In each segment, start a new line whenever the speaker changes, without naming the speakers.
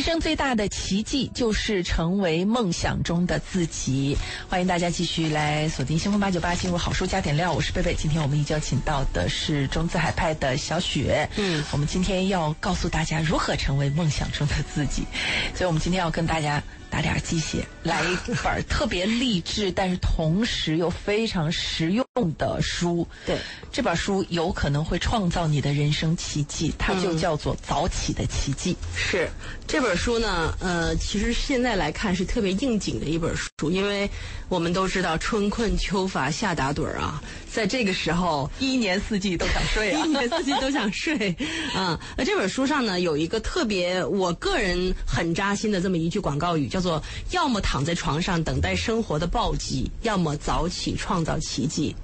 人生最大的奇迹就是成为梦想中的自己。欢迎大家继续来锁定新风八九八，进入好书加点料。我是贝贝，今天我们依旧请到的是中资海派的小雪。嗯，我们今天要告诉大家如何成为梦想中的自己，所以我们今天要跟大家。打点鸡血，来一本特别励志，但是同时又非常实用的书。
对，
这本书有可能会创造你的人生奇迹，它就叫做《早起的奇迹》。
是这本书呢，呃，其实现在来看是特别应景的一本书，因为我们都知道春困秋乏夏打盹儿啊，在这个时候，
一年四季都想睡啊，
一年四季都想睡啊。那 这本书上呢，有一个特别我个人很扎心的这么一句广告语，叫。叫做要么躺在床上等待生活的暴击，要么早起创造奇迹。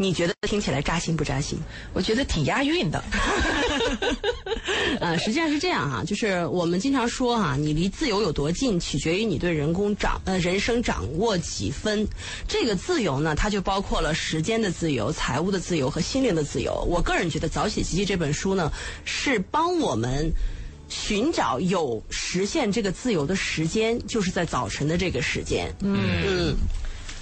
你觉得听起来扎心不扎心？
我觉得挺押韵的。
呃，实际上是这样哈，就是我们经常说哈，你离自由有多近，取决于你对人工掌呃人生掌握几分。这个自由呢，它就包括了时间的自由、财务的自由和心灵的自由。我个人觉得《早起奇迹》这本书呢，是帮我们。寻找有实现这个自由的时间，就是在早晨的这个时间。
嗯。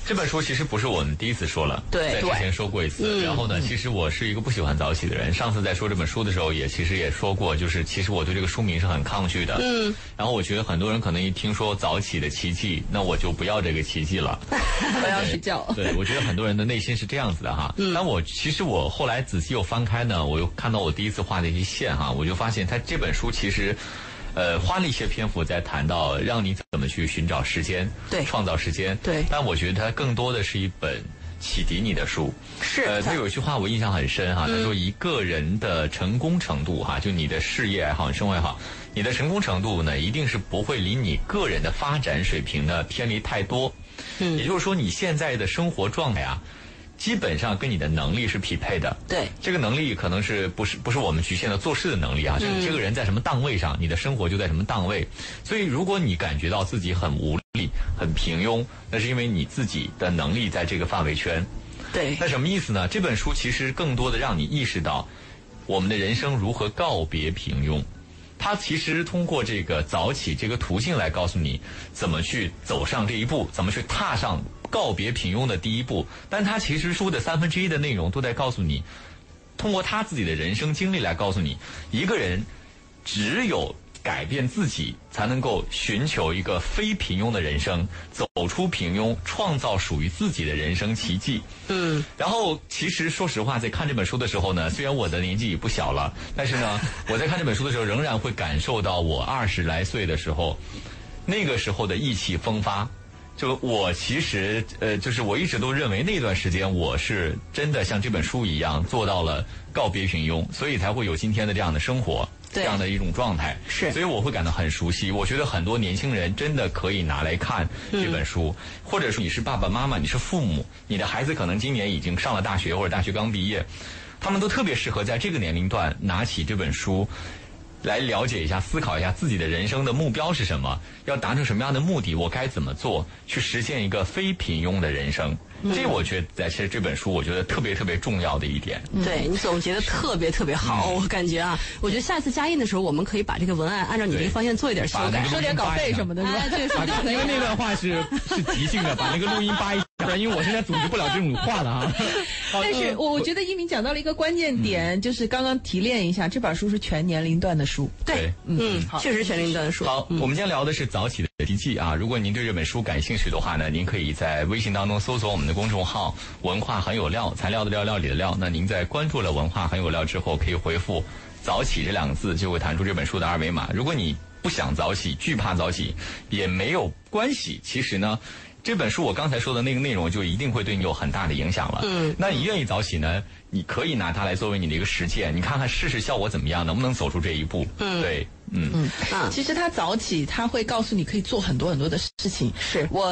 这本书其实不是我们第一次说了，对
在
之前说过一次。然后呢，其实我是一个不喜欢早起的人。上次在说这本书的时候，也其实也说过，就是其实我对这个书名是很抗拒的。嗯。然后我觉得很多人可能一听说早起的奇迹，那我就不要这个奇迹了。
我要睡觉。
对，我觉得很多人的内心是这样子的哈。嗯。但我其实我后来仔细又翻开呢，我又看到我第一次画的一些线哈，我就发现他这本书其实。呃，花了一些篇幅在谈到让你怎么去寻找时间，
对，
创造时间，
对。
但我觉得它更多的是一本启迪你的书。
是。
呃，他有一句话我印象很深哈，他说一个人的成功程度哈，就你的事业也好，生活也好，你的成功程度呢，一定是不会离你个人的发展水平呢偏离太多。嗯。也就是说，你现在的生活状态啊。基本上跟你的能力是匹配的。
对，
这个能力可能是不是不是我们局限的做事的能力啊？就你这个人在什么档位上，你的生活就在什么档位。所以，如果你感觉到自己很无力、很平庸，那是因为你自己的能力在这个范围圈。
对。
那什么意思呢？这本书其实更多的让你意识到，我们的人生如何告别平庸。它其实通过这个早起这个途径来告诉你，怎么去走上这一步，怎么去踏上。告别平庸的第一步，但他其实书的三分之一的内容都在告诉你，通过他自己的人生经历来告诉你，一个人只有改变自己，才能够寻求一个非平庸的人生，走出平庸，创造属于自己的人生奇迹。嗯，然后其实说实话，在看这本书的时候呢，虽然我的年纪也不小了，但是呢，我在看这本书的时候，仍然会感受到我二十来岁的时候，那个时候的意气风发。就我其实呃，就是我一直都认为那段时间我是真的像这本书一样做到了告别平庸，所以才会有今天的这样的生活，这样的一种状态。
是，
所以我会感到很熟悉。我觉得很多年轻人真的可以拿来看这本书，或者说你是爸爸妈妈，你是父母，你的孩子可能今年已经上了大学或者大学刚毕业，他们都特别适合在这个年龄段拿起这本书。来了解一下，思考一下自己的人生的目标是什么，要达成什么样的目的，我该怎么做，去实现一个非平庸的人生。这我觉得在其实这本书，我觉得特别特别重要的一点。
对你总结的特别特别好，我感觉啊，我觉得下次加印的时候，我们可以把这个文案按照你这个方向做一点修改，
收点稿费什么的。
哎，对，
因为那段话是是即兴的，把那个录音扒一下，因为我现在组织不了这种话了啊。
但是我我觉得一鸣讲到了一个关键点，就是刚刚提炼一下，这本书是全年龄段的书。
对，嗯，确实全年龄段的书。
好，我们今天聊的是早起的奇迹啊。如果您对这本书感兴趣的话呢，您可以在微信当中搜索我们的公众号“文化很有料”，材料的料，料理的料。那您在关注了“文化很有料”之后，可以回复“早起”这两个字，就会弹出这本书的二维码。如果你不想早起，惧怕早起，也没有关系。其实呢。这本书我刚才说的那个内容，就一定会对你有很大的影响了。嗯，那你愿意早起呢？你可以拿它来作为你的一个实践，你看看试试效果怎么样，能不能走出这一步？嗯，对，嗯嗯
啊，其实他早起，他会告诉你可以做很多很多的事情。
是
我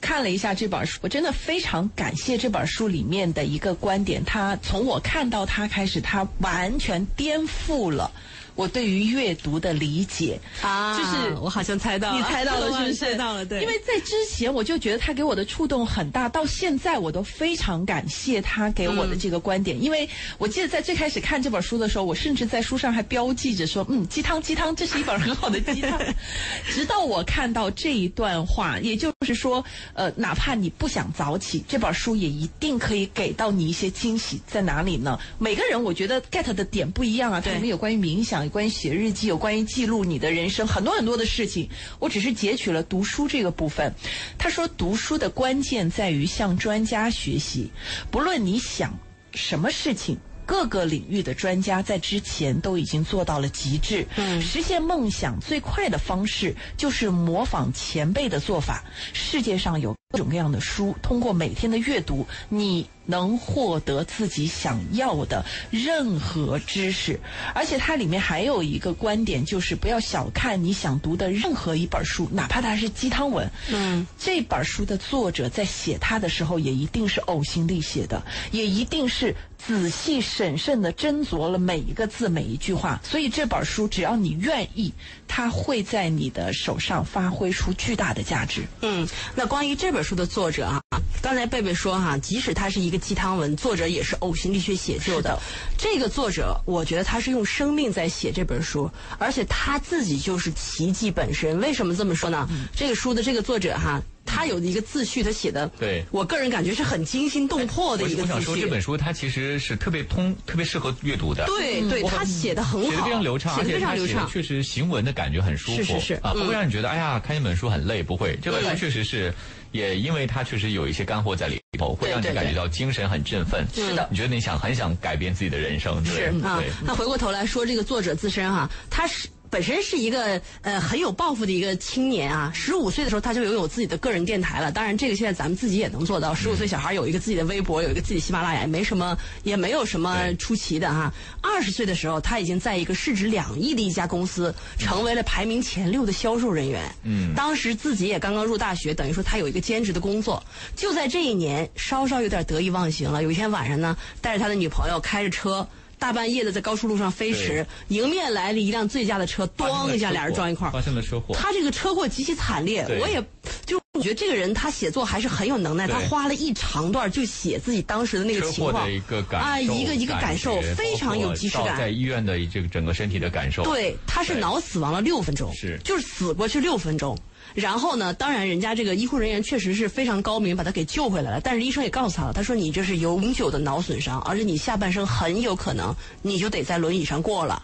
看了一下这本书，我真的非常感谢这本书里面的一个观点，他从我看到他开始，他完全颠覆了。我对于阅读的理解
啊，
就是
我好像猜到了，
你猜到了是不是？
猜到了，对。
因为在之前我就觉得他给我的触动很大，到现在我都非常感谢他给我的这个观点。因为我记得在最开始看这本书的时候，我甚至在书上还标记着说：“嗯，鸡汤鸡汤，这是一本很好的鸡汤。”直到我看到这一段话，也就是说，呃，哪怕你不想早起，这本书也一定可以给到你一些惊喜。在哪里呢？每个人我觉得 get 的点不一样啊。它里面有关于冥想，有关于写日记，有关于记录你的人生，很多很多的事情。我只是截取了读书这个部分。他说，读书的关键在于向专家学习，不论你想什么事情。各个领域的专家在之前都已经做到了极致。嗯，实现梦想最快的方式就是模仿前辈的做法。世界上有各种各样的书，通过每天的阅读，你能获得自己想要的任何知识。而且它里面还有一个观点，就是不要小看你想读的任何一本书，哪怕它是鸡汤文。嗯，这本书的作者在写它的时候，也一定是呕心沥血的，也一定是。仔细审慎的斟酌了每一个字每一句话，所以这本书只要你愿意，它会在你的手上发挥出巨大的价值。
嗯，那关于这本书的作者啊，刚才贝贝说哈，即使它是一个鸡汤文，作者也是呕心沥血写就的。这个作者，我觉得他是用生命在写这本书，而且他自己就是奇迹本身。为什么这么说呢？这个书的这个作者哈。他有的一个自序，他写的，
对
我个人感觉是很惊心动魄的一个
自序。我想说，这本书它其实是特别通、特别适合阅读的。
对对，他写的很好，
写的非常流畅，
写的非常流
畅，确实行文的感觉很舒服。
是是是
啊，不会让你觉得哎呀，看一本书很累，不会。这本书确实是，也因为它确实有一些干货在里头，会让你感觉到精神很振奋。
是的，
你觉得你想很想改变自己的人生。
是啊，那回过头来说，这个作者自身哈，他是。本身是一个呃很有抱负的一个青年啊，十五岁的时候他就拥有自己的个人电台了。当然，这个现在咱们自己也能做到。十五岁小孩有一个自己的微博，有一个自己喜马拉雅，也没什么，也没有什么出奇的哈。二十岁的时候，他已经在一个市值两亿的一家公司，成为了排名前六的销售人员。嗯，当时自己也刚刚入大学，等于说他有一个兼职的工作。就在这一年，稍稍有点得意忘形了。有一天晚上呢，带着他的女朋友开着车。大半夜的在高速路上飞驰，迎面来了一辆醉驾的车，咣一下，俩人撞一块儿，
发生了车祸。
他这个车祸极其惨烈，我也就我觉得这个人他写作还是很有能耐。他花了一长段就写自己当时的那个情况，
一个感
啊，一个一个感受，非常有即视感。
在医院的这个整个身体的感受，
对，他是脑死亡了六分钟，
是
就是死过去六分钟。然后呢？当然，人家这个医护人员确实是非常高明，把他给救回来了。但是医生也告诉他了，他说你这是永久的脑损伤，而且你下半生很有可能你就得在轮椅上过了。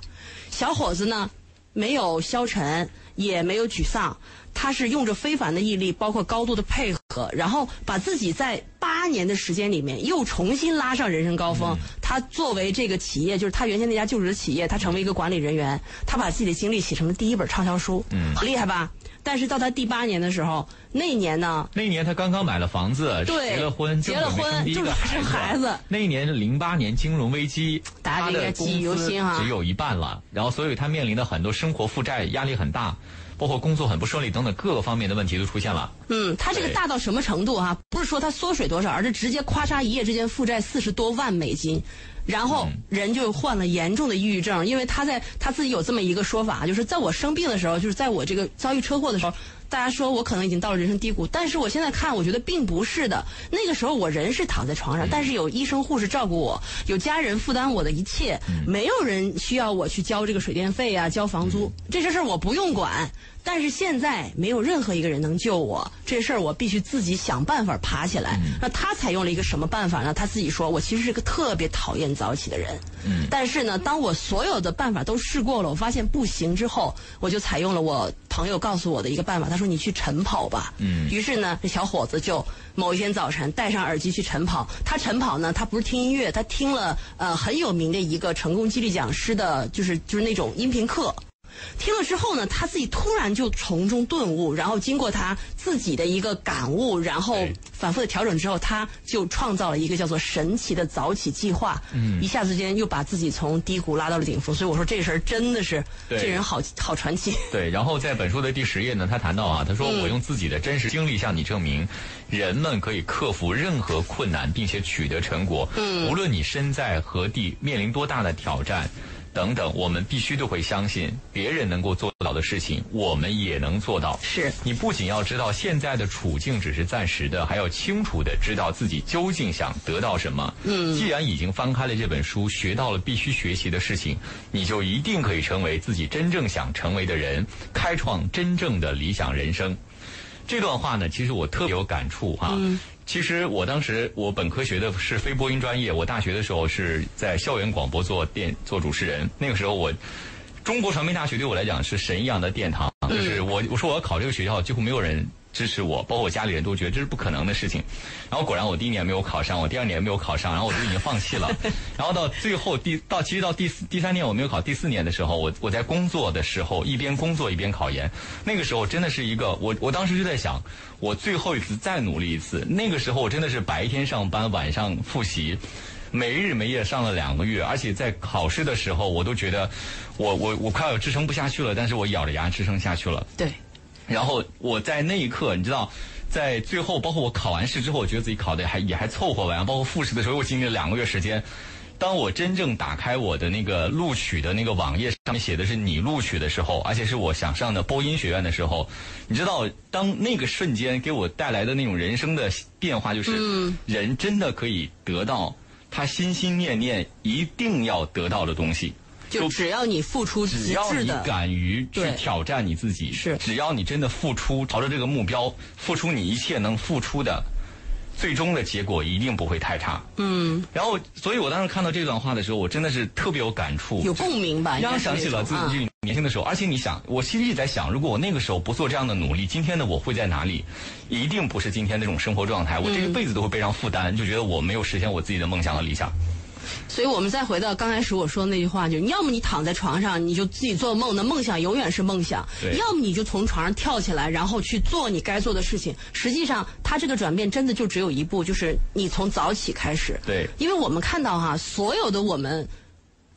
小伙子呢，没有消沉，也没有沮丧，他是用着非凡的毅力，包括高度的配合，然后把自己在八年的时间里面又重新拉上人生高峰。他作为这个企业，就是他原先那家就职的企业，他成为一个管理人员，他把自己的经历写成了第一本畅销书，嗯，很厉害吧？但是到他第八年的时候，那一年呢？
那一年他刚刚买了房子，结了婚，
结了婚，就是生孩子。
那一年零八年金融危机，
大家应该记忆犹新啊。
只有一半了，然后所以他面临的很多生活负债压力很大，包括工作很不顺利等等各个方面的问题都出现了。
嗯，他这个大到什么程度哈？不是说他缩水多少，而是直接咔嚓一夜之间负债四十多万美金。然后人就患了严重的抑郁症，因为他在他自己有这么一个说法，就是在我生病的时候，就是在我这个遭遇车祸的时候，大家说我可能已经到了人生低谷，但是我现在看，我觉得并不是的。那个时候我人是躺在床上，但是有医生护士照顾我，有家人负担我的一切，没有人需要我去交这个水电费啊，交房租，这些事儿我不用管。但是现在没有任何一个人能救我，这事儿我必须自己想办法爬起来。那他采用了一个什么办法呢？他自己说：“我其实是个特别讨厌早起的人。”嗯。但是呢，当我所有的办法都试过了，我发现不行之后，我就采用了我朋友告诉我的一个办法。他说：“你去晨跑吧。”嗯。于是呢，这小伙子就某一天早晨戴上耳机去晨跑。他晨跑呢，他不是听音乐，他听了呃很有名的一个成功激励讲师的，就是就是那种音频课。听了之后呢，他自己突然就从中顿悟，然后经过他自己的一个感悟，然后反复的调整之后，他就创造了一个叫做神奇的早起计划，嗯一下子间又把自己从低谷拉到了顶峰。所以我说这事儿真的是这人好好传奇。
对，然后在本书的第十页呢，他谈到啊，他说我用自己的真实经历向你证明，人们可以克服任何困难，并且取得成果。嗯，无论你身在何地，面临多大的挑战。等等，我们必须都会相信别人能够做到的事情，我们也能做到。
是
你不仅要知道现在的处境只是暂时的，还要清楚的知道自己究竟想得到什么。嗯，既然已经翻开了这本书，学到了必须学习的事情，你就一定可以成为自己真正想成为的人，开创真正的理想人生。这段话呢，其实我特别有感触啊。嗯。其实我当时我本科学的是非播音专业，我大学的时候是在校园广播做电做主持人。那个时候我，中国传媒大学对我来讲是神一样的殿堂，就是我我说我要考这个学校，几乎没有人。支持我，包括我家里人都觉得这是不可能的事情。然后果然我第一年没有考上，我第二年没有考上，然后我就已经放弃了。然后到最后第到其实到第四第三年我没有考，第四年的时候，我我在工作的时候一边工作一边考研。那个时候真的是一个我我当时就在想，我最后一次再努力一次。那个时候我真的是白天上班，晚上复习，没日没夜上了两个月，而且在考试的时候我都觉得我我我快要支撑不下去了，但是我咬着牙支撑下去了。
对。
然后我在那一刻，你知道，在最后，包括我考完试之后，我觉得自己考的还也还凑合吧。包括复试的时候，又经历了两个月时间。当我真正打开我的那个录取的那个网页，上面写的是你录取的时候，而且是我想上的播音学院的时候，你知道，当那个瞬间给我带来的那种人生的变化，就是人真的可以得到他心心念念一定要得到的东西。
就只要你付出，
只要你敢于去挑战你自己，
是
只要你真的付出，朝着这个目标付出你一切能付出的，最终的结果一定不会太差。
嗯。
然后，所以我当时看到这段话的时候，我真的是特别有感触，
有共鸣吧？
让想起了自己年轻的时候。而且你想，我其实一直在想，如果我那个时候不做这样的努力，今天的我会在哪里？一定不是今天那种生活状态。我这一辈子都会背上负担，就觉得我没有实现我自己的梦想和理想。
所以我们再回到刚开始我说的那句话，就要么你躺在床上，你就自己做梦，那梦想永远是梦想；要么你就从床上跳起来，然后去做你该做的事情。实际上，他这个转变真的就只有一步，就是你从早起开始。
对，
因为我们看到哈，所有的我们，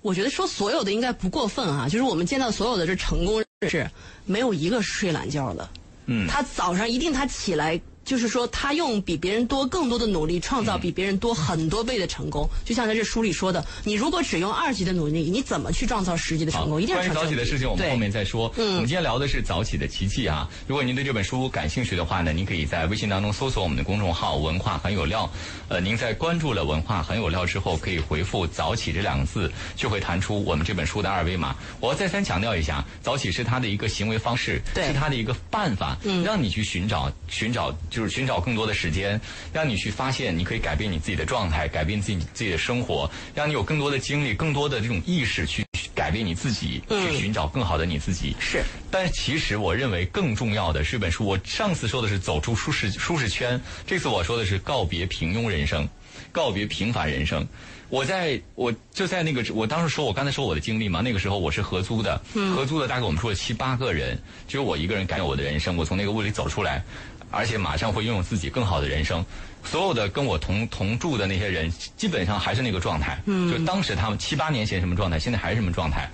我觉得说所有的应该不过分啊，就是我们见到所有的这成功人士，没有一个睡懒觉的。
嗯，
他早上一定他起来。就是说，他用比别人多更多的努力，创造比别人多很多倍的成功。就像在这书里说的，你如果只用二级的努力，你怎么去创造十级的成功？一定
关于早起的事情，我们后面再说。嗯，我们今天聊的是早起的奇迹啊。如果您对这本书感兴趣的话呢，您可以在微信当中搜索我们的公众号“文化很有料”。呃，您在关注了“文化很有料”之后，可以回复“早起”这两个字，就会弹出我们这本书的二维码。我要再三强调一下，早起是他的一个行为方式，是他的一个办法，让你去寻找、寻找，就是寻找更多的。时间，让你去发现，你可以改变你自己的状态，改变自己自己的生活，让你有更多的精力，更多的这种意识去改变你自己，去寻找更好的你自己。
是，
但其实我认为更重要的是本书。我上次说的是走出舒适舒适圈，这次我说的是告别平庸人生，告别平凡人生。我在我就在那个，我当时说我刚才说我的经历嘛，那个时候我是合租的，合租的大概我们住了七八个人，只有我一个人改变我的人生，我从那个屋里走出来。而且马上会拥有自己更好的人生，所有的跟我同同住的那些人，基本上还是那个状态。嗯，就当时他们七八年前什么状态，现在还是什么状态。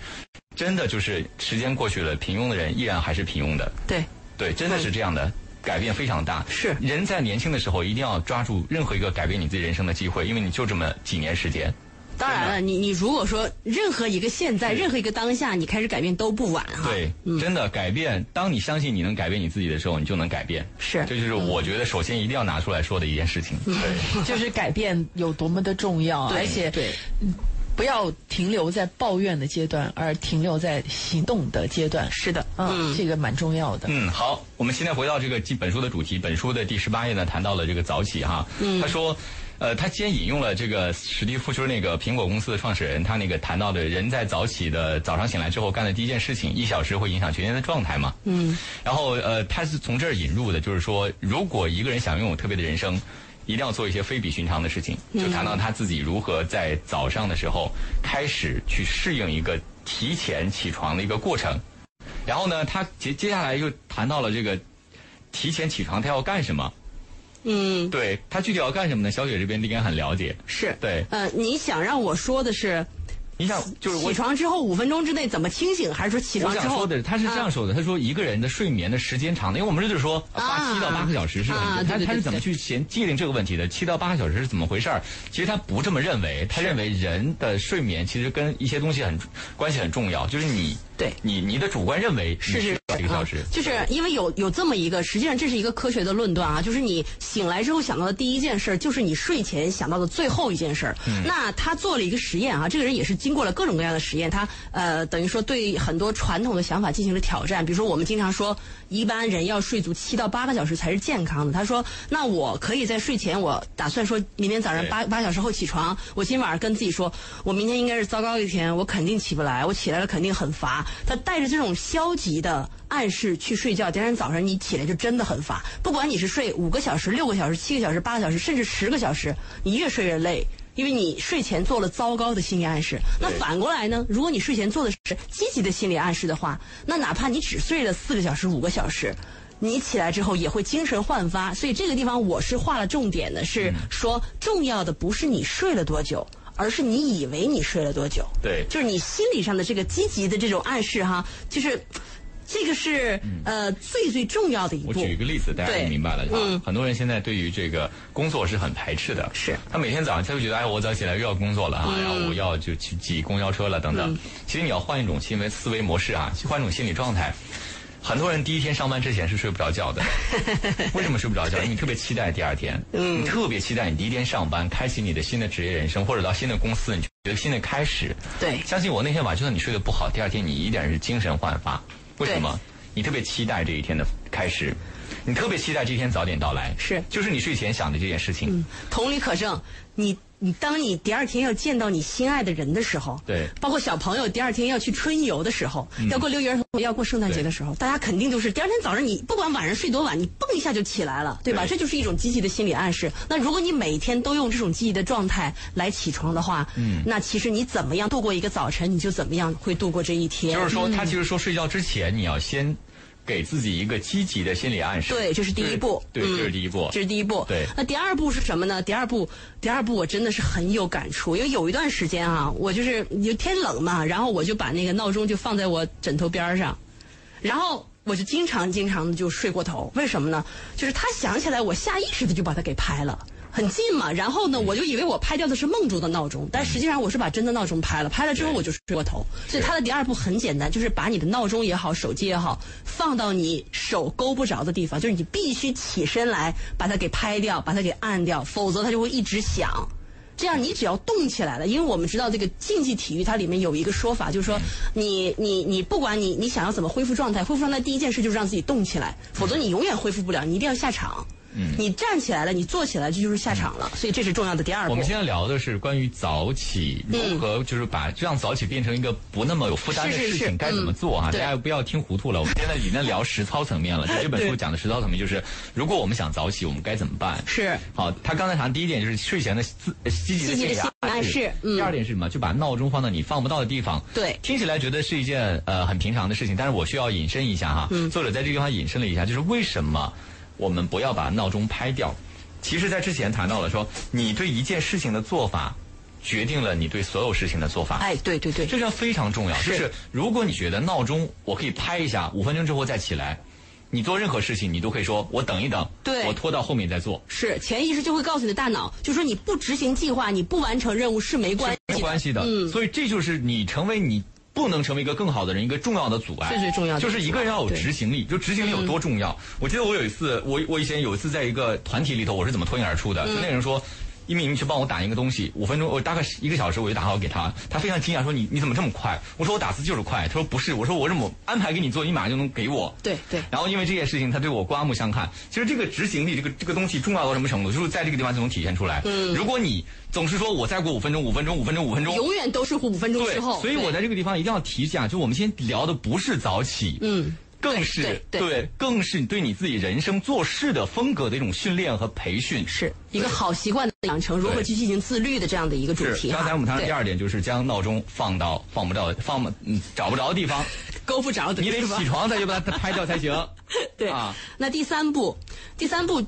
真的就是时间过去了，平庸的人依然还是平庸的。
对，
对，真的是这样的，改变非常大。
是
人在年轻的时候一定要抓住任何一个改变你自己人生的机会，因为你就这么几年时间。
当然了，你你如果说任何一个现在，任何一个当下，你开始改变都不晚哈。
对，真的改变。当你相信你能改变你自己的时候，你就能改变。
是，
这就是我觉得首先一定要拿出来说的一件事情。对，
就是改变有多么的重要，而且
对，
不要停留在抱怨的阶段，而停留在行动的阶段。
是的，
嗯，这个蛮重要的。
嗯，好，我们现在回到这个本书的主题，本书的第十八页呢，谈到了这个早起哈。嗯，他说。呃，他先引用了这个史蒂夫，就是那个苹果公司的创始人，他那个谈到的人在早起的早上醒来之后干的第一件事情，一小时会影响全天的状态嘛？嗯。然后呃，他是从这儿引入的，就是说，如果一个人想拥有特别的人生，一定要做一些非比寻常的事情。就谈到他自己如何在早上的时候开始去适应一个提前起床的一个过程。然后呢，他接接下来又谈到了这个提前起床他要干什么。
嗯，
对他具体要干什么呢？小雪这边应该很了解。
是
对，
呃，你想让我说的是，
你想，就是我
起床之后五分钟之内怎么清醒，还是说起床之后？
想说的，他是这样说的，他说一个人的睡眠的时间长的，因为我们这就是说八七到八个小时是他他是怎么去先界定这个问题的？七到八个小时是怎么回事儿？其实他不这么认为，他认为人的睡眠其实跟一些东西很关系很重要，就是你
对。
你你的主观认为
是是
几个小时。
啊，就是因为有有这么一个，实际上这是一个科学的论断啊，就是你醒来之后想到的第一件事儿，就是你睡前想到的最后一件事那他做了一个实验啊，这个人也是经过了各种各样的实验，他呃等于说对很多传统的想法进行了挑战，比如说我们经常说一般人要睡足七到八个小时才是健康的，他说那我可以在睡前我打算说明天早上八八小时后起床，我今晚上跟自己说，我明天应该是糟糕一天，我肯定起不来，我起来了肯定很乏。他带着这种消极的暗示去睡觉，第二天早上你起来就真的很乏。不管你是睡五个小时、六个小时、七个小时、八个小时，甚至十个小时，你越睡越累。因为你睡前做了糟糕的心理暗示，那反过来呢？如果你睡前做的是积极的心理暗示的话，那哪怕你只睡了四个小时、五个小时，你起来之后也会精神焕发。所以这个地方我是画了重点的，是说重要的不是你睡了多久，而是你以为你睡了多久。
对
就是你心理上的这个积极的这种暗示哈，就是这个是、呃最最重要的一步。
我举一个例子，大家就明白了啊。
嗯
很多人现在对于这个工作是很排斥的，
是
他每天早上他会觉得，哎，我早起来又要工作了啊，然后我要就去挤公交车了等等。其实你要换一种行为思维模式啊，去换一种心理状态。很多人第一天上班之前是睡不着觉的，为什么睡不着觉？因为你特别期待第二天，你特别期待你第一天上班，开启你的新的职业人生，或者到新的公司，你觉得新的开始。
对
相信我，那天晚上就算你睡得不好，第二天你依然是精神焕发。为什么？你特别期待这一天的开始，你特别期待这一天早点到来。
是
就是你睡前想的这件事情。
同理可证，你你当你第二天要见到你心爱的人的时候，
对
包括小朋友第二天要去春游的时候，要过六一儿童节，要过圣诞节的时候，大家肯定就是第二天早上你不管晚上睡多晚，你蹦一下就起来了，对吧？
对
这就是一种积极的心理暗示。那如果你每天都用这种积极的状态来起床的话，嗯，那其实你怎么样度过一个早晨，你就怎么样会度过这一天。
就是说，他其实说睡觉之前你要先给自己一个积极的心理暗示。
对，这是第一步。
对，
嗯
这是第一步。
这是第一步。
对
那第二步是什么呢？第二步，第二步我真的是很有感触，因为有一段时间啊，我就是有天冷嘛，然后我就把那个闹钟就放在我枕头边儿上，然后我就经常经常的就睡过头。为什么呢？就是他想起来，我下意识的就把它给拍了。很近嘛，然后呢，我就以为我拍掉的是梦中的闹钟，但实际上我是把真的闹钟拍了，拍了之后我就睡过头。所以他的第二步很简单，就是把你的闹钟也好，手机也好，放到你手勾不着的地方，就是你必须起身来把它给拍掉，把它给按掉，否则它就会一直响。这样你只要动起来了，因为我们知道这个竞技体育它里面有一个说法，就是说你你你不管你你想要怎么恢复状态，恢复状态第一件事就是让自己动起来，否则你永远恢复不了，你一定要下场。嗯，你站起来了，你坐起来，这就是下场了，所以这是重要的第二步。
我们现在聊的是关于早起如何，就是把让早起变成一个不那么有负担的
是是是
事情，该怎么做啊？
嗯
大家不要听糊涂了。我们 现在已经聊实操层面了。就这本书讲的实操层面就是，如果我们想早起，我们该怎么办？
是
好，他刚才谈第一点就是睡前的自呃积极的心理
积极的心理暗示嗯
第二点是什么？就把闹钟放到你放不到的地方。
对
听起来觉得是一件呃很平常的事情，但是我需要引申一下哈。
嗯
作者在这个地方引申了一下，就是为什么我们不要把闹钟拍掉？其实，在之前谈到了说，你对一件事情的做法，决定了你对所有事情的做法。
哎，对对对，
这个非常重要，就是是如果你觉得闹钟我可以拍一下，五分钟之后再起来，你做任何事情你都可以说我等一等，
对
我拖到后面再做。
是潜意识就会告诉你的大脑，就说你不执行计划，你不完成任务是没关系的。
没关系的。
嗯，
所以这就是你成为你不能成为一个更好的人一个重要的阻碍。
最最重要的
就是一个人要有执行力，就执行力有多重要。我记得我有一次，我我以前有一次在一个团体里头，我是怎么脱颖而出的？
嗯
就那个人说。一鸣去帮我打一个东西，五分钟，我大概一个小时我就打好给他，他非常惊讶说你你怎么这么快？我说我打字就是快，他说不是，我说我这么安排给你做，你马上就能给我。
对对
然后因为这件事情，他对我刮目相看。其实这个执行力，这个这个东西重要到什么程度，就是在这个地方就能体现出来。嗯，如果你总是说我再过五分钟，五分钟，五分钟，五分钟，
永远都是五分钟
对
之后。，
所以我在这个地方一定要提一下，就我们今天聊的不是早起，
嗯，
更是
对对
更是对你自己人生做事的风格的一种训练和培训。
是一个好习惯的养成，如何去进行自律的这样的一个主，题哈。
刚才我们谈的第二点就是将闹钟放到放不到放不嗯找不着的地方，
够不着的，
你得起床再去把它拍掉才行。
对
啊，
那第三步，第三步，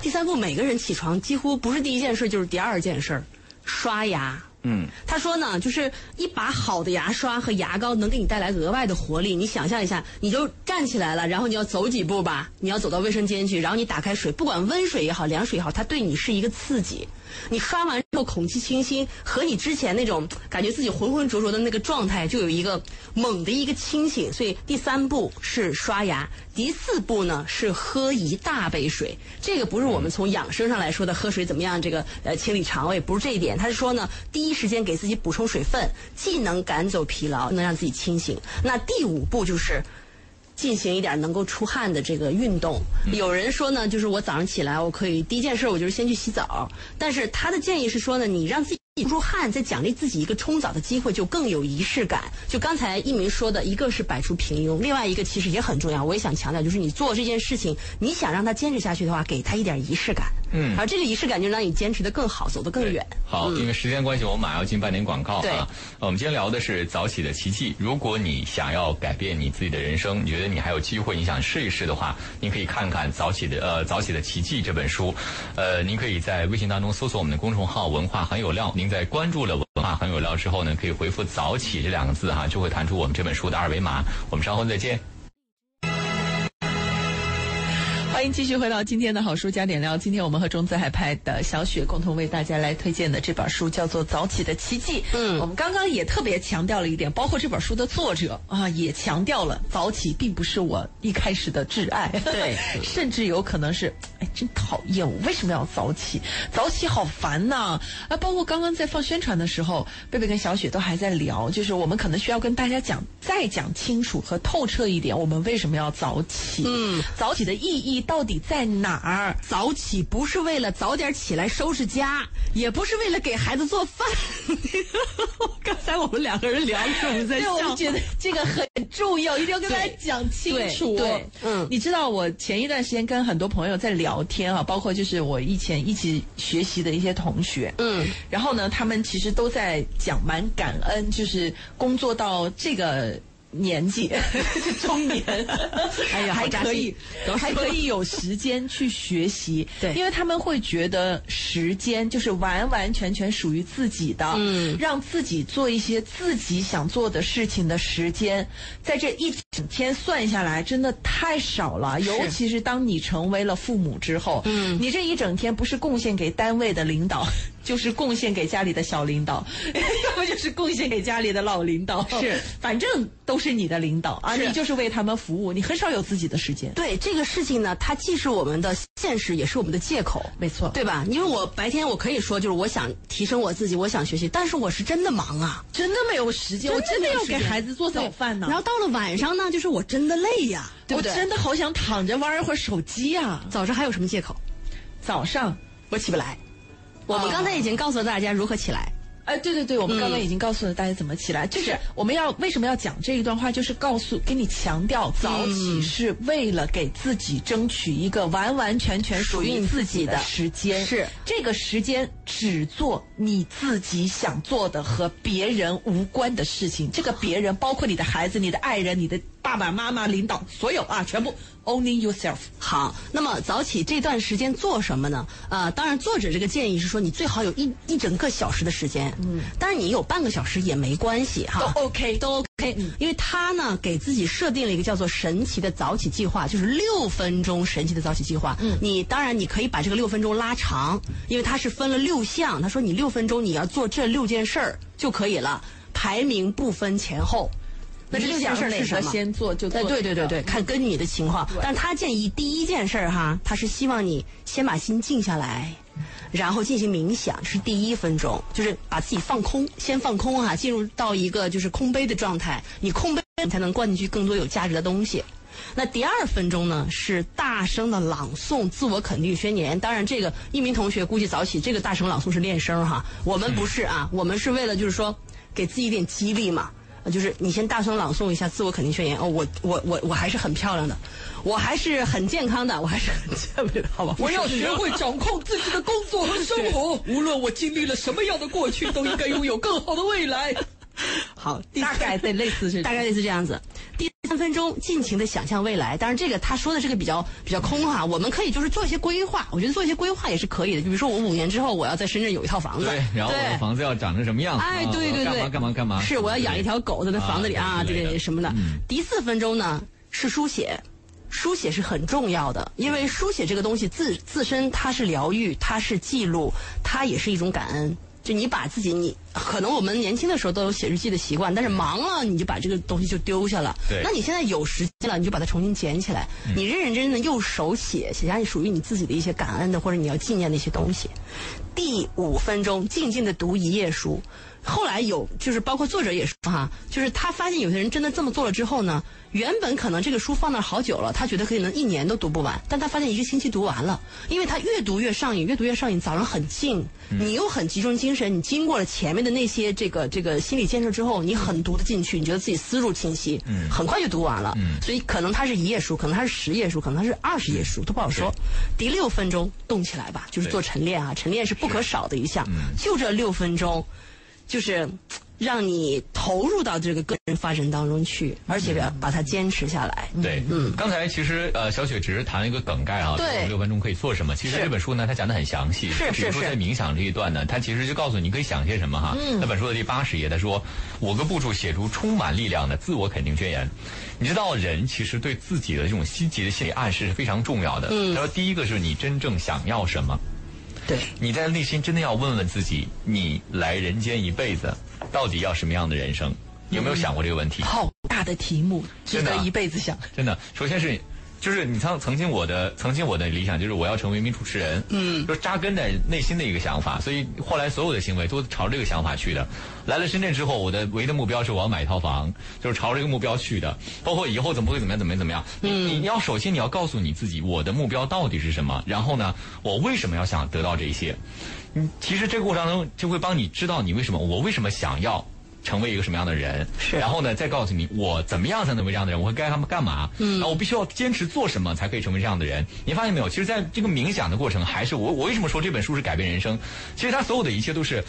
第三步，每个人起床几乎不是第一件事就是第二件事，刷牙、嗯，他说呢，就是一把好的牙刷和牙膏能给你带来额外的活力。你想象一下，你就站起来了，然后你要走几步吧，你要走到卫生间去，然后你打开水，不管温水也好，凉水也好，它对你是一个刺激。你刷完空气清新，和你之前那种感觉自己浑浑浊浊的那个状态，就有一个猛的一个清醒。所以第三步是刷牙，第四步呢是喝一大杯水。这个不是我们从养生上来说的喝水怎么样，这个呃清理肠胃不是这一点。他是说呢，第一时间给自己补充水分，既能赶走疲劳，能让自己清醒。那第五步就是。进行一点能够出汗的这个运动。有人说呢，就是我早上起来，我可以第一件事我就是先去洗澡。但是他的建议是说呢，你让自己。出出汗，再奖励自己一个冲澡的机会，就更有仪式感。就刚才一鸣说的，一个是摆出平庸，另外一个其实也很重要。我也想强调，就是你做这件事情，你想让他坚持下去的话，给他一点仪式感。嗯，而这个仪式感就让你坚持的更好，走得更远。
好，因为时间关系，我们马上要进半点广告啊。我们今天聊的是早起的奇迹。如果你想要改变你自己的人生，你觉得你还有机会，你想试一试的话，您可以看看《早起的呃早起的奇迹》这本书。呃，您可以在微信当中搜索我们的公众号“文化很有料”，您在关注了文化很有料之后呢，可以回复“早起”这两个字哈，就会弹出我们这本书的二维码。我们稍后再见。
迎继续回到今天的好书加点料。今天我们和中资海派的小雪共同为大家来推荐的这本书叫做《早起的奇迹》。嗯，我们刚刚也特别强调了一点，包括这本书的作者啊，也强调了早起并不是我一开始的挚爱。
对，
甚至有可能是，哎，真讨厌，我为什么要早起？早起好烦呐！啊，包括刚刚在放宣传的时候，贝贝跟小雪都还在聊，就是我们可能需要跟大家讲，再讲清楚和透彻一点，我们为什么要早起？嗯，早起的意义。到底在哪儿？
早起不是为了早点起来收拾家，也不是为了给孩子做饭。刚才我们两个人聊的时候，我们在笑。
我觉得这个很重要，一定要跟大家讲清楚。
对，嗯，
你知道我前一段时间跟很多朋友在聊天啊，包括就是我以前一起学习的一些同学，嗯，然后呢，他们其实都在讲蛮感恩，就是工作到这个。年纪 中年，哎呀，还可以，还可以有时间去学习。
对，
因为他们会觉得时间就是完完全全属于自己的，嗯，让自己做一些自己想做的事情的时间，在这一整天算下来，真的太少了。尤其是当你成为了父母之后，嗯，你这一整天不是贡献给单位的领导。就是贡献给家里的小领导，要么就是贡献给家里的老领导，
是，
反正都是你的领导啊，你就是为他们服务，你很少有自己的时间。
对这个事情呢，它既是我们的现实，也是我们的借口，
没错，
对吧？因为我白天我可以说，就是我想提升我自己，我想学习，但是我是真的忙啊，
真的没有时间，我真的要给孩子做早饭呢。
然后到了晚上呢，就是我真的累呀，对不对？
我真的好想躺着玩一会儿手机呀。
早上还有什么借口？
早上
我起不来。我们刚才已经告诉了大家如何起来。
哎，对对对，我们刚刚已经告诉了大家怎么起来。就是我们要为什么要讲这一段话，就是告诉给你强调，早起是为了给自己争取一个完完全全属于自己的时间。
是
这个时间只做你自己想做的和别人无关的事情。这个别人包括你的孩子、你的爱人、你的爸爸妈妈、领导，所有啊，全部。Owning yourself。
好，那么早起这段时间做什么呢？呃，当然，作者这个建议是说，你最好有一一整个小时的时间。嗯，但是你有半个小时也没关系哈，
都 OK，
都 OK。因为他呢，给自己设定了一个叫做“神奇的早起计划”，就是六分钟神奇的早起计划。嗯，你当然你可以把这个六分钟拉长，因为它是分了六项。他说你六分钟你要做这六件事儿就可以了，排名不分前后。那这六件事是什么？
先做就做。
对对对对，看跟你的情况。但是他建议第一件事哈，他是希望你先把心静下来，然后进行冥想，是第一分钟，就是把自己放空，先放空哈，进入到一个就是空杯的状态。你空杯，你才能灌进去更多有价值的东西。那第二分钟呢，是大声的朗诵自我肯定宣言。当然，这个一鸣同学估计早起，这个大声朗诵是练声哈。我们不是啊，我们是为了就是说给自己一点激励嘛。就是你先大声朗诵一下自我肯定宣言哦，我我我我还是很漂亮的，我还是很健康的，我还是很健美的，好吧？
我要学会掌控自己的工作和生活，无论我经历了什么样的过去，都应该拥有更好的未来。
好，
大概得类似是
大概类似这样子。第三分钟尽情的想象未来。当然，这个他说的这个比较比较空哈，我们可以就是做一些规划。我觉得做一些规划也是可以的。就比如说，我五年之后我要在深圳有一套房子，
对，然后我的房子要长成什么样？
哎，对对对，
干嘛干嘛干嘛？
是我要养一条狗在那房子里啊，这个什么的。第四分钟呢是书写。书写是很重要的，因为书写这个东西自自身它是疗愈，它是记录，它也是一种感恩。就你把自己，你可能我们年轻的时候都有写日记的习惯，但是忙了你就把这个东西就丢下了。
对。
那你现在有时间了，你就把它重新捡起来，你认认真真的用手写，写下你属于你自己的一些感恩的或者你要纪念的一些东西。第五分钟，静静的读一页书。后来有，就是包括作者也说哈，就是他发现有些人真的这么做了之后呢，原本可能这个书放那好久了，他觉得可能一年都读不完，但他发现一个星期读完了，因为他越读越上瘾，越读越上瘾。早上很静，你又很集中精神，你经过了前面的那些这个这个心理建设之后，你很读得进去，你觉得自己思路清晰，很快就读完了。所以可能他是一页书，可能他是十页书，可能他是二十页书，都不好说。第六分钟动起来吧，就是做晨练啊，晨练是不可少的一项，就这六分钟。就是让你投入到这个个人发展当中去，而且要把它坚持下来。
对，嗯，刚才其实呃，小雪只是谈了一个梗概啊，
对，
六分钟可以做什么？其实这本书呢，它讲的很详细。
是是
是。比如说在冥想这一段呢，它其实就告诉你可以想些什么哈。嗯。那本书的第八十页，他说五个步骤写出充满力量的自我肯定宣言。你知道，人其实对自己的这种积极的心理暗示是非常重要的。嗯。他说，第一个是你真正想要什么。
对，
你在内心真的要问问自己，你来人间一辈子，到底要什么样的人生？有没有想过这个问题？
好大的题目，值得一辈子想。
真的，首先是。就是你曾曾经我的曾经我的理想就是我要成为一名主持人，嗯，就扎根在内心的一个想法，所以后来所有的行为都朝这个想法去的。来了深圳之后，我的唯一的目标是我要买一套房，就是朝这个目标去的。包括以后怎么会怎么样怎么样怎么样，你你要首先你要告诉你自己我的目标到底是什么，然后呢，我为什么要想得到这些？嗯，其实这个过程当中就会帮你知道你为什么我为什么想要。成为一个什么样的人？
是，
然后呢，再告诉你我怎么样才能为这样的人？我会该他们干嘛？嗯，然后我必须要坚持做什么才可以成为这样的人？你发现没有？其实，在这个冥想的过程，还是我我为什么说这本书是改变人生？其实，它所有的一切都是。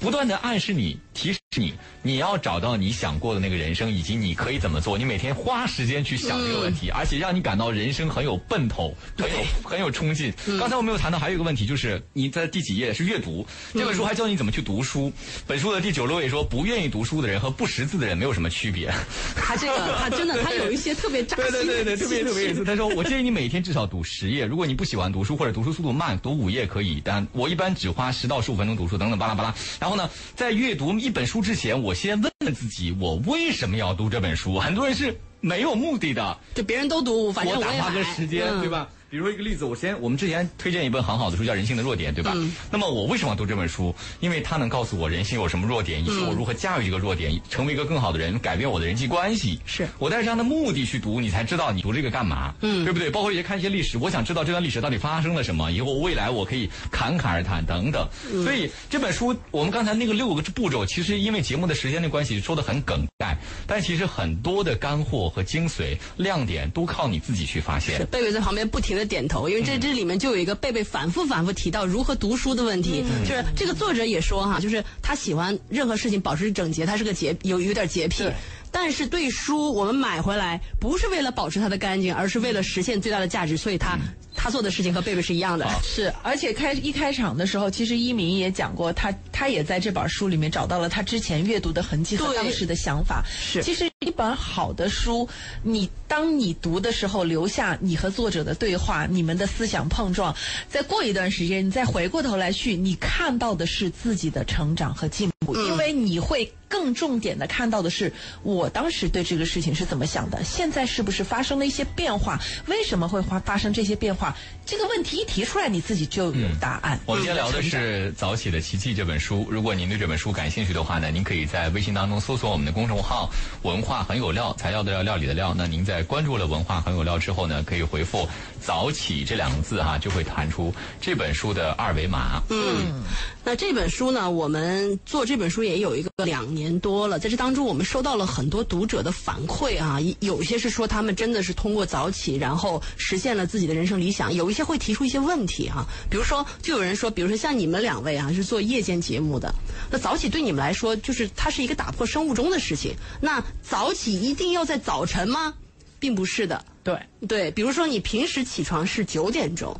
不断的暗示你，提示你，你要找到你想过的那个人生，以及你可以怎么做。你每天花时间去想这个问题，而且让你感到人生很有奔头，很有很有冲劲。刚才我没有谈到还有一个问题，就是你在第几页是阅读这本书还教你怎么去读书。本书的第九六页说，不愿意读书的人和不识字的人没有什么区别。
他这个 他真的他有一些特别扎
心。对对对对，特别特别有意思。他说，我建议你每天至少读十页。如果你不喜欢读书或者读书速度慢，读五页可以。但我一般只花十到十五分钟读书，等等巴拉巴拉。然后呢，在阅读一本书之前，我先问问自己，我为什么要读这本书？很多人是没有目的的，
就别人都读，反正
我打发个时间，对吧？比如说一个例子，我先我们之前推荐一本很好的书，叫《人性的弱点》，对吧？那么我为什么要读这本书？因为它能告诉我人性有什么弱点，以及我如何驾驭这个弱点，成为一个更好的人，改变我的人际关系。
是
我带着这样的目的去读，你才知道你读这个干嘛，嗯，对不对？包括一些看一些历史，我想知道这段历史到底发生了什么，以后未来我可以侃侃而谈等等。所以这本书，我们刚才那个六个步骤，其实因为节目的时间的关系说的很梗概，但其实很多的干货和精髓亮点都靠你自己去发现。
贝贝在旁边不停的点头，因为这。这里面就有一个贝贝反复反复提到如何读书的问题，就是这个作者也说哈，就是他喜欢任何事情保持整洁，他是个洁有有点洁癖，但是对书我们买回来不是为了保持它的干净，而是为了实现最大的价值，所以他。他做的事情和贝贝是一样的，
是，而且开一开场的时候，其实一鸣也讲过，他他也在这本书里面找到了他之前阅读的痕迹和当时的想法。
是，
其实一本好的书，你当你读的时候，留下你和作者的对话，你们的思想碰撞，再过一段时间，你再回过头来去，你看到的是自己的成长和进步，因为你会更重点的看到的是，我当时对这个事情是怎么想的，现在是不是发生了一些变化，为什么会发发生这些变化？这个问题一提出来，你自己就有答案。
我们今天聊的是《早起的奇迹》这本书。如果您对这本书感兴趣的话呢，您可以在微信当中搜索我们的公众号“文化很有料”，材料的料，料理的料。那您在关注了“文化很有料”之后呢，可以回复“早起”这两个字哈，就会弹出这本书的二维码。
嗯，那这本书呢，我们做这本书也有一个个两年多了，在这当中，我们收到了很多读者的反馈啊，有些是说他们真的是通过早起，然后实现了自己的人生理想；有一些会提出一些问题哈、比如说，就有人说，比如说像你们两位啊，是做夜间节目的，那早起对你们来说，就是它是一个打破生物钟的事情。那早起一定要在早晨吗？并不是的。
对，
对，比如说你平时起床是九点钟，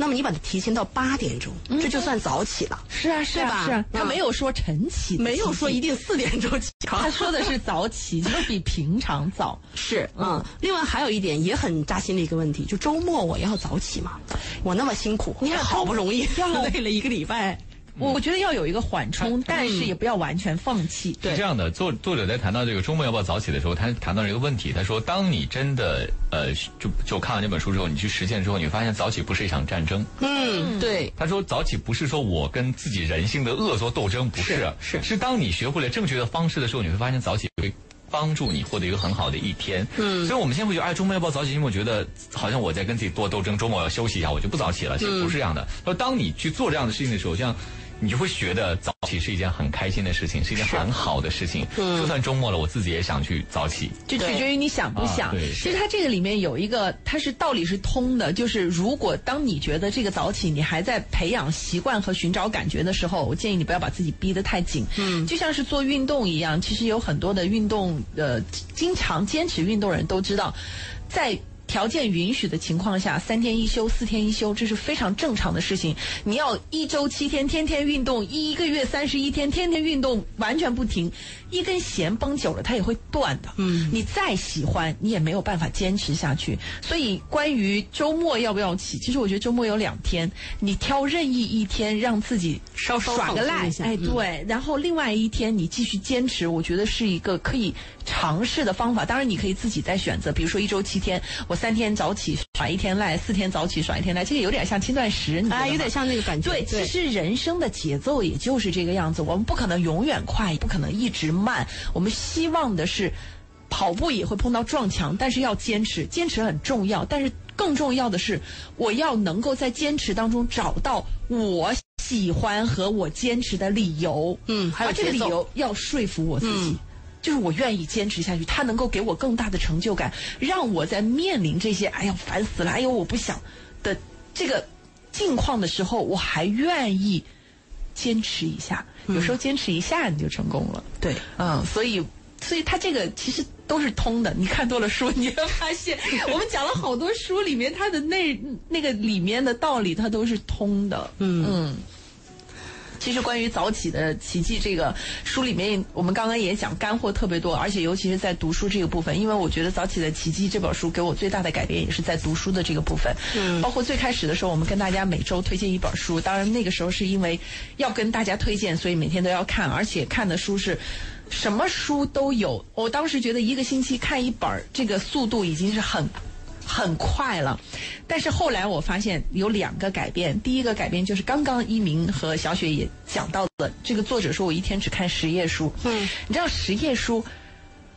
那么你把它提前到八点钟，这就算早起了。
是啊，是
吧
啊，是啊，他
嗯
没有说晨起
没有说一定四点钟起床，
他说的是早起，就是比平常早。
是嗯。另外还有一点也很扎心的一个问题，就周末我要早起嘛，我那么辛苦，
你看
好不容易 累了一个礼拜，
我我觉得要有一个缓冲，但是也不要完全放弃。
对
是这样的，作作者在谈到这个周末要不要早起的时候，他谈到了一个问题。他说，当你真的呃，就就看完这本书之后，你去实践之后，你会发现早起不是一场战争。
嗯，对，
他说，早起不是说我跟自己人性的恶作斗争，不是，
是
是当你学会了正确的方式的时候，你会发现早起会。帮助你获得一个很好的一天，嗯，所以我们现在会觉得，哎，周末要不要早起？因为我觉得好像我在跟自己多斗争，周末要休息一下，我就不早起了。其实不是这样的。他说，当你去做这样的事情的时候，像你就会觉得早起是一件很开心的事情，是一件很好的事情。就算周末了，我自己也想去早起。
就取决于你想不想。
啊对
其实它这个里面有一个，它是道理是通的，就是如果当你觉得这个早起你还在培养习惯和寻找感觉的时候，我建议你不要把自己逼得太紧。嗯，就像是做运动一样，其实有很多的运动呃，经常坚持运动人都知道，在。条件允许的情况下，三天一休、四天一休，这是非常正常的事情。你要一周七天，天天运动；一个月三十一天，天天运动，完全不停。一根弦绷久了，它也会断的。嗯，你再喜欢，你也没有办法坚持下去。所以，关于周末要不要起，其实我觉得周末有两天，你挑任意一天，让自己
稍稍
耍个赖哎，
嗯
对。然后另外一天你继续坚持，我觉得是一个可以尝试的方法。当然，你可以自己再选择，比如说一周七天，我三天早起耍一天赖，四天早起耍一天赖，这个有点像轻断食，你
哎，有点像那个感觉。
对，其实人生的节奏也就是这个样子，我们不可能永远快，也不可能一直慢。我们希望的是，跑步也会碰到撞墙，但是要坚持，坚持很重要。但是更重要的是，我要能够在坚持当中找到我喜欢和我坚持的理由。
嗯还有
而这个理由要说服我自己。
嗯
就是我愿意坚持下去，它能够给我更大的成就感，让我在面临这些“哎呀烦死了”“哎呦我不想”的这个境况的时候，我还愿意坚持一下。有时候坚持一下你就成功了。
对，
嗯，所以，所以它这个其实都是通的。你看多了书，你会发现，我们讲了好多书里面，它的那那个里面的道理，它都是通的。
嗯
嗯。其实关于早起的奇迹这个书里面，我们刚刚也讲干货特别多，而且尤其是在读书这个部分，因为我觉得《早起的奇迹》这本书给我最大的改变也是在读书的这个部分。嗯，包括最开始的时候，我们跟大家每周推荐一本书，当然那个时候是因为要跟大家推荐，所以每天都要看，而且看的书是。什么书都有，我当时觉得一个星期看一本儿，这个速度已经是很很快了。但是后来我发现有两个改变，第一个改变就是刚刚一鸣和小雪也讲到了，这个作者说我一天只看十页书，
嗯，
你知道十页书。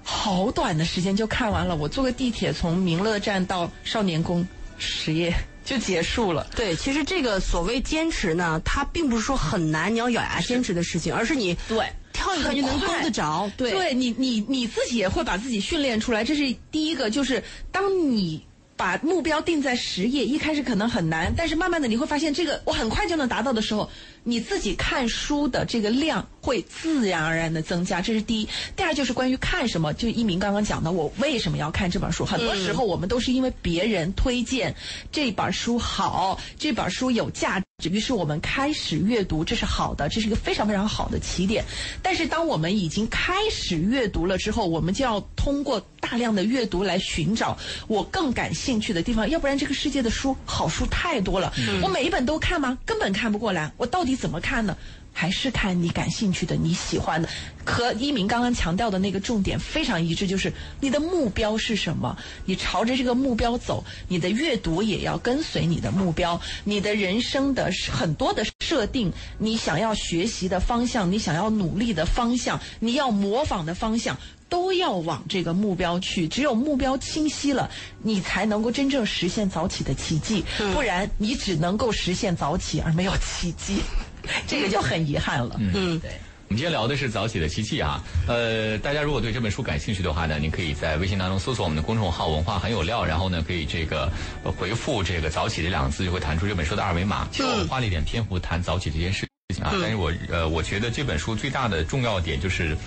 好短的时间就看完了，我坐个地铁从民乐站到少年宫，十页 就结束了。
对，其实这个所谓坚持呢，它并不是说很难，你要咬牙坚持的事情，而是你
对，
跳一跳就能够得着。对，
对你，你你自己也会把自己训练出来。这是第一个，就是当你把目标定在十页，一开始可能很难，但是慢慢的你会发现，这个我很快就能达到的时候，你自己看书的这个量会自然而然的增加。这是第一。第二就是关于看什么，就一鸣刚刚讲的，我为什么要看这本书？很多时候我们都是因为别人推荐这本书好，这本书有价值。于是我们开始阅读，这是好的，这是一个非常非常好的起点。但是当我们已经开始阅读了之后，我们就要通过大量的阅读来寻找我更感兴趣的地方，要不然这个世界的书好书太多了，我每一本都看吗？根本看不过来。我到底你怎么看呢？还是看你感兴趣的、你喜欢的，和一鸣刚刚强调的那个重点非常一致，就是你的目标是什么？你朝着这个目标走，你的阅读也要跟随你的目标，你的人生的很多的设定，你想要学习的方向，你想要努力的方向，你要模仿的方向。都要往这个目标去，只有目标清晰了，你才能够真正实现早起的奇迹。不然，你只能够实现早起，而没有奇迹，这个就很遗憾了。
嗯，
对。
我们今天聊的是早起的奇迹啊，呃，大家如果对这本书感兴趣的话呢，您可以在微信当中搜索我们的公众号“文化很有料”，然后呢，可以这个呃回复这个“早起”这两个字，就会弹出这本书的二维码。其实我们花了一点篇幅谈早起这件事情啊，但是我呃，我觉得这本书最大的重要点就是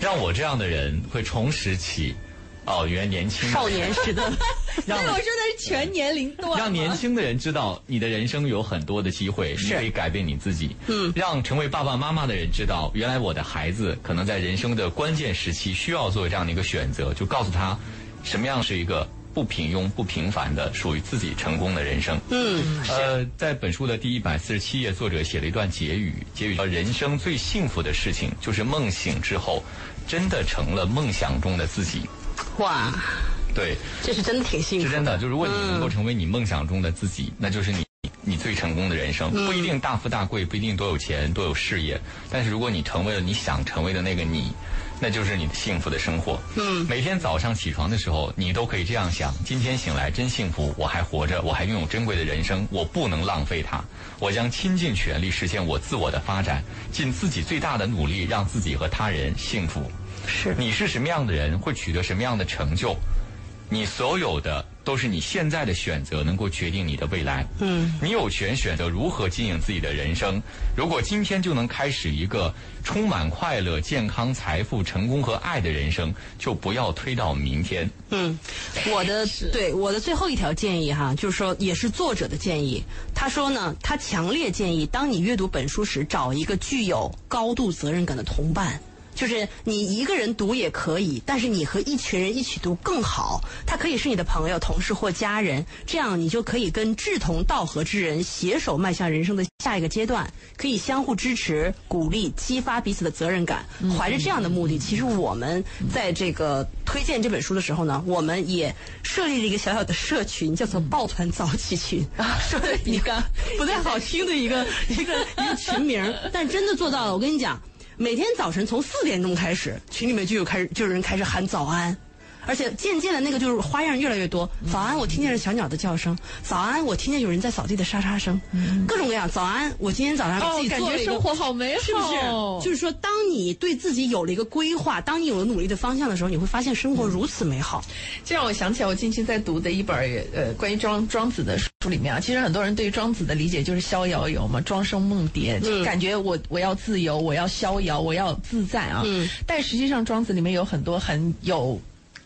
让我这样的人会重拾起。哦，原来年轻
少年时的，
让我说的是全年龄段，
让年轻的人知道你的人生有很多的机会，你可以改变你自己。嗯，让成为爸爸妈妈的人知道，原来我的孩子可能在人生的关键时期需要做这样的一个选择，就告诉他什么样是一个不平庸、不平凡的属于自己成功的人生。
嗯，
呃，在本书的第一百四十七页，作者写了一段结语，结语说：“人生最幸福的事情，就是梦醒之后，真的成了梦想中的自己。”
哇，
对，
这是真的挺幸福。
是真的，就如果你能够成为你梦想中的自己，那就是你你最成功的人生。不一定大富大贵，不一定多有钱多有事业，但是如果你成为了你想成为的那个你，那就是你的幸福的生活。
嗯，
每天早上起床的时候，你都可以这样想：今天醒来真幸福，我还活着，我还拥有珍贵的人生，我不能浪费它。我将倾尽全力实现我自我的发展，尽自己最大的努力，让自己和他人幸福。
是，
你是什么样的人，会取得什么样的成就，你所有的都是你现在的选择能够决定你的未来。
嗯，
你有权选择如何经营自己的人生。如果今天就能开始一个充满快乐、健康、财富、成功和爱的人生，就不要推到明天。
嗯，我的对我的最后一条建议哈，就是说也是作者的建议。他说呢，他强烈建议，当你阅读本书时，找一个具有高度责任感的同伴。就是你一个人读也可以，但是你和一群人一起读更好。他可以是你的朋友、同事或家人，这样你就可以跟志同道合之人携手迈向人生的下一个阶段，可以相互支持、鼓励、激发彼此的责任感。怀着这样的目的，其实我们在这个推荐这本书的时候呢，我们也设立了一个小小的社群，叫做“抱团早起群”，说的一个 不太好听的一个一个一个群名，但真的做到了。我跟你讲。每天早晨从四点钟开始，群里面就有开始就有人开始喊早安。而且渐渐的，那个就是花样越来越多。早安，我听见了小鸟的叫声。早安，我听见有人在扫地的沙沙声。各种各样。早安，我今天早上自己
感觉生活好美好，
是不是？就是说，当你对自己有了一个规划，当你有了努力的方向的时候，你会发现生活如此美好。
这让我想起来，我近期在读的一本呃关于庄庄子的书里面啊，其实很多人对于庄子的理解就是逍遥游嘛，庄生梦蝶，就感觉我我要自由，我要逍遥，我要自在啊。
嗯。
但实际上，庄子里面有很多很有。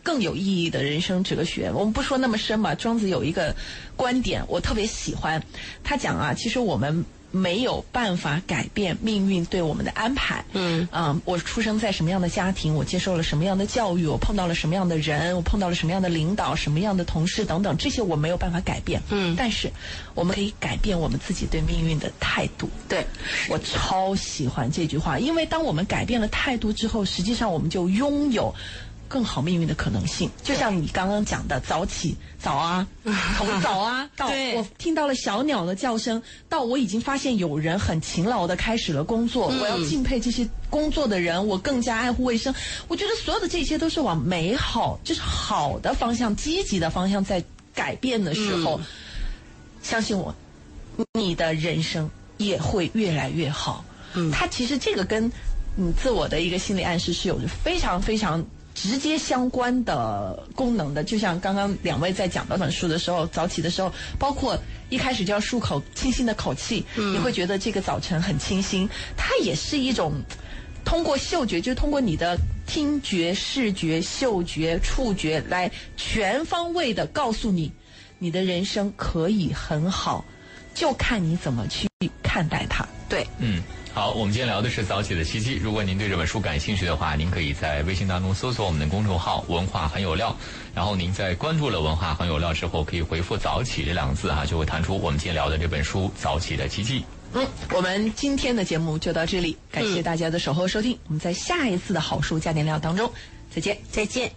更有意义的人生哲学，我们不说那么深嘛。庄子有一个观点，我特别喜欢。他讲啊，其实我们没有办法改变命运对我们的安排。
嗯
啊，我出生在什么样的家庭，我接受了什么样的教育，我碰到了什么样的人，我碰到了什么样的领导、什么样的同事等等，这些我没有办法改变。
嗯，
但是我们可以改变我们自己对命运的态度。
对，
我超喜欢这句话，因为当我们改变了态度之后，实际上我们就拥有。更好命运的可能性，就像你刚刚讲的，早起早啊，从早啊到我听到了小鸟的叫声，到我已经发现有人很勤劳的开始了工作，我要敬佩这些工作的人，我更加爱护卫生。我觉得所有的这些都是往美好，就是好的方向、积极的方向在改变的时候，相信我，你的人生也会越来越好。
嗯，
它其实这个跟嗯自我的一个心理暗示是有着非常非常。直接相关的功能的，就像刚刚两位在讲这本书的时候，早起的时候，包括一开始就要漱口清新的口气，你会觉得这个早晨很清新。它也是一种通过嗅觉，就通过你的听觉、视觉、嗅觉、触觉来全方位的告诉你，你的人生可以很好，就看你怎么去看待它。
对，
嗯。好，我们今天聊的是早起的奇迹。如果您对这本书感兴趣的话，您可以在微信当中搜索我们的公众号“文化很有料”，然后您在关注了“文化很有料”之后，可以回复“早起”这两个字啊，就会弹出我们今天聊的这本书《早起的奇迹》。
嗯，我们今天的节目就到这里，感谢大家的守候收听。我们在下一次的好书加点料当中再见，
再见。